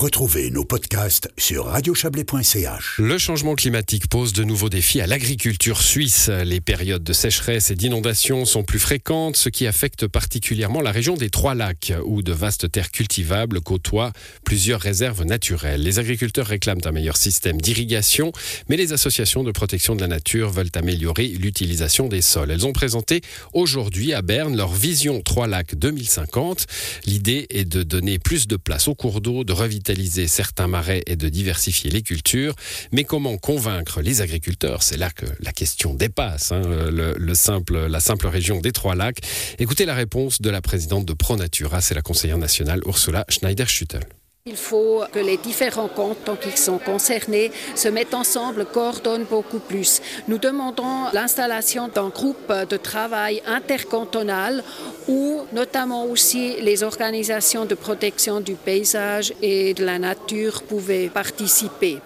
Retrouvez nos podcasts sur radiochablais.ch. Le changement climatique pose de nouveaux défis à l'agriculture suisse. Les périodes de sécheresse et d'inondation sont plus fréquentes, ce qui affecte particulièrement la région des Trois Lacs, où de vastes terres cultivables côtoient plusieurs réserves naturelles. Les agriculteurs réclament un meilleur système d'irrigation, mais les associations de protection de la nature veulent améliorer l'utilisation des sols. Elles ont présenté aujourd'hui à Berne leur vision Trois Lacs 2050. L'idée est de donner plus de place aux cours d'eau, de revitaliser certains marais et de diversifier les cultures. Mais comment convaincre les agriculteurs? C'est là que la question dépasse hein, le, simple, la simple région des Trois Lacs. Écoutez la réponse de la présidente de ProNatura, c'est la conseillère nationale Ursula Schneider-Schüttel. Il faut que les différents cantons qui sont concernés se mettent ensemble, coordonnent beaucoup plus. Nous demandons l'installation d'un groupe de travail intercantonal où notamment aussi les organisations de protection du paysage et de la nature pouvaient participer.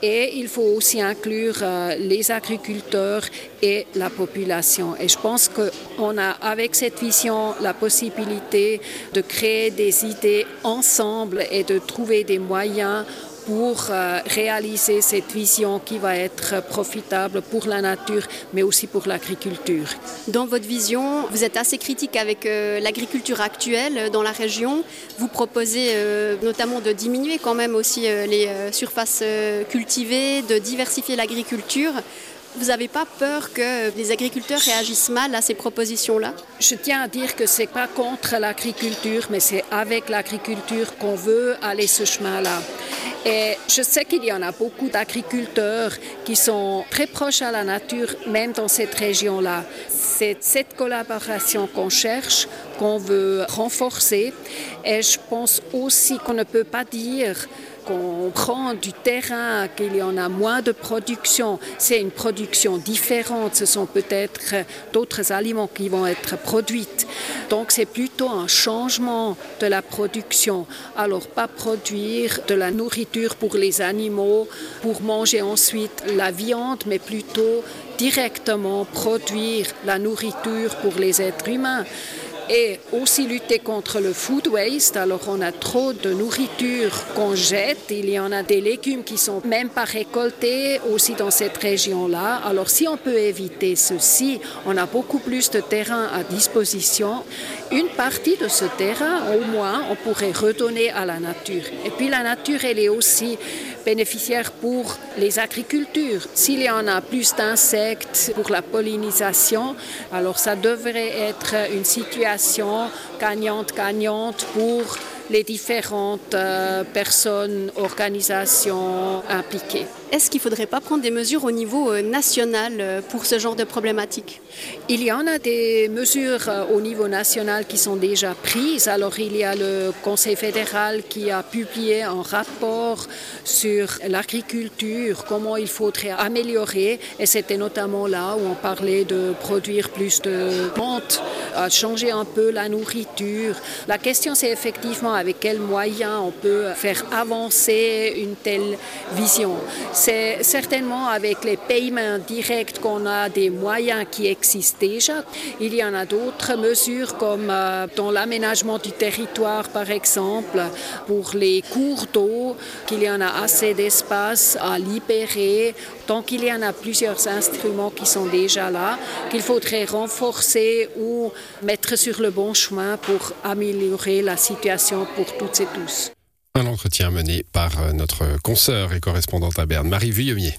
Et il faut aussi inclure euh, les agriculteurs et la population. Et je pense qu'on a avec cette vision la possibilité de créer des idées ensemble et de trouver des moyens pour euh, réaliser cette vision qui va être profitable pour la nature, mais aussi pour l'agriculture. Dans votre vision, vous êtes assez critique avec euh, l'agriculture actuelle dans la région. Vous proposez euh, notamment de diminuer quand même aussi les surfaces cultivées, de diversifier l'agriculture. Vous n'avez pas peur que les agriculteurs réagissent mal à ces propositions-là? Je tiens à dire que ce n'est pas contre l'agriculture, mais c'est avec l'agriculture qu'on veut aller ce chemin-là. Et je sais qu'il y en a beaucoup d'agriculteurs qui sont très proches à la nature, même dans cette région-là. C'est cette collaboration qu'on cherche, qu'on veut renforcer. Et je pense aussi qu'on ne peut pas dire qu'on prend du terrain, qu'il y en a moins de production, c'est une production différente. Ce sont peut-être d'autres aliments qui vont être produits. Donc c'est plutôt un changement de la production. Alors pas produire de la nourriture pour les animaux, pour manger ensuite la viande, mais plutôt directement produire la nourriture pour les êtres humains et aussi lutter contre le food waste. Alors on a trop de nourriture qu'on jette. Il y en a des légumes qui sont même pas récoltés aussi dans cette région-là. Alors si on peut éviter ceci, on a beaucoup plus de terrain à disposition. Une partie de ce terrain, au moins, on pourrait redonner à la nature. Et puis la nature, elle est aussi bénéficiaire pour les agricultures. S'il y en a plus d'insectes pour la pollinisation, alors ça devrait être une situation gagnante-gagnante pour les différentes euh, personnes, organisations impliquées. Est-ce qu'il ne faudrait pas prendre des mesures au niveau euh, national euh, pour ce genre de problématique? Il y en a des mesures au niveau national qui sont déjà prises. Alors il y a le Conseil fédéral qui a publié un rapport sur l'agriculture, comment il faudrait améliorer. Et c'était notamment là où on parlait de produire plus de plantes, changer un peu la nourriture. La question c'est effectivement avec quels moyens on peut faire avancer une telle vision. C'est certainement avec les paiements directs qu'on a des moyens qui existent déjà. Il y en a d'autres mesures comme euh, dans l'aménagement du territoire par exemple, pour les cours d'eau, qu'il y en a assez d'espace à libérer. Donc il y en a plusieurs instruments qui sont déjà là, qu'il faudrait renforcer ou mettre sur le bon chemin pour améliorer la situation pour toutes et tous. Un entretien mené par euh, notre consoeur et correspondante à Berne, Marie Vuillemier.